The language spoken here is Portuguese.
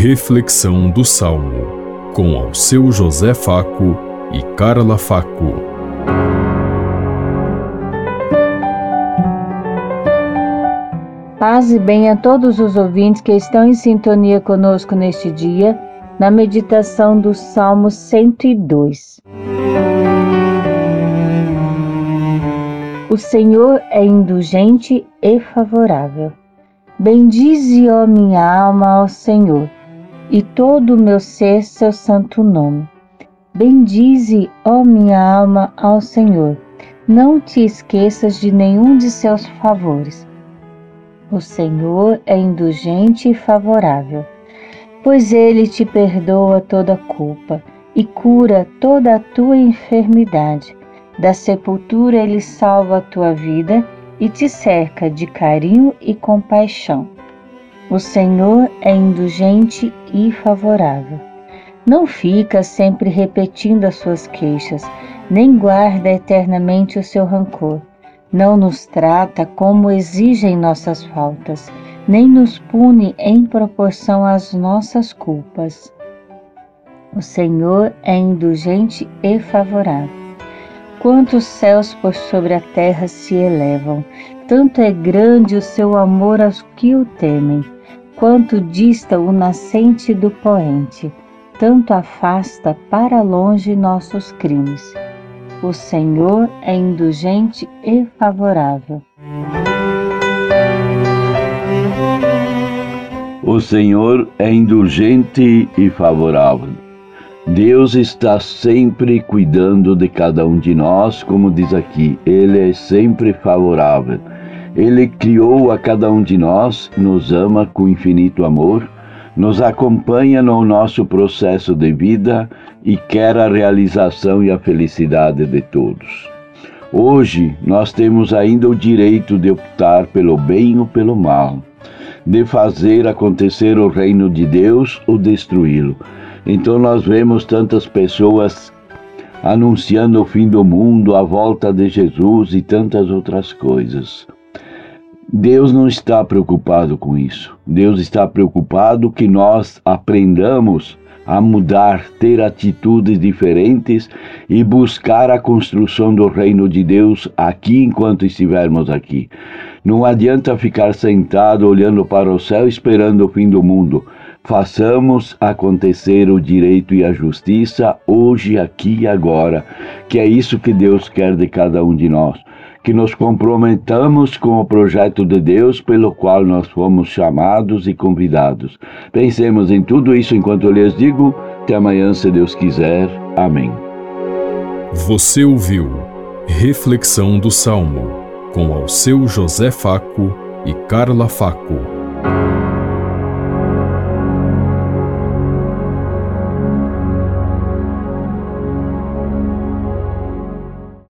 Reflexão do Salmo, com ao seu José Faco e Carla Faco. Paz e bem a todos os ouvintes que estão em sintonia conosco neste dia, na meditação do Salmo 102. O Senhor é indulgente e favorável. Bendize, ó minha alma, ao Senhor, e todo o meu ser seu santo nome. Bendize, ó minha alma, ao Senhor. Não te esqueças de nenhum de seus favores. O Senhor é indulgente e favorável, pois ele te perdoa toda culpa e cura toda a tua enfermidade. Da sepultura ele salva a tua vida e te cerca de carinho e compaixão. O Senhor é indulgente e favorável. Não fica sempre repetindo as suas queixas, nem guarda eternamente o seu rancor. Não nos trata como exigem nossas faltas, nem nos pune em proporção às nossas culpas. O Senhor é indulgente e favorável Quantos céus por sobre a terra se elevam, tanto é grande o seu amor aos que o temem, quanto dista o nascente do poente, tanto afasta para longe nossos crimes. O Senhor é indulgente e favorável. O Senhor é indulgente e favorável Deus está sempre cuidando de cada um de nós, como diz aqui, Ele é sempre favorável. Ele criou a cada um de nós, nos ama com infinito amor, nos acompanha no nosso processo de vida e quer a realização e a felicidade de todos. Hoje nós temos ainda o direito de optar pelo bem ou pelo mal, de fazer acontecer o reino de Deus ou destruí-lo então nós vemos tantas pessoas anunciando o fim do mundo, a volta de Jesus e tantas outras coisas. Deus não está preocupado com isso. Deus está preocupado que nós aprendamos a mudar, ter atitudes diferentes e buscar a construção do reino de Deus aqui enquanto estivermos aqui. Não adianta ficar sentado olhando para o céu esperando o fim do mundo. Façamos acontecer o direito e a justiça hoje, aqui e agora, que é isso que Deus quer de cada um de nós. Que nos comprometamos com o projeto de Deus pelo qual nós fomos chamados e convidados. Pensemos em tudo isso enquanto eu lhes digo. Até amanhã, se Deus quiser. Amém. Você ouviu Reflexão do Salmo com ao seu José Faco e Carla Faco.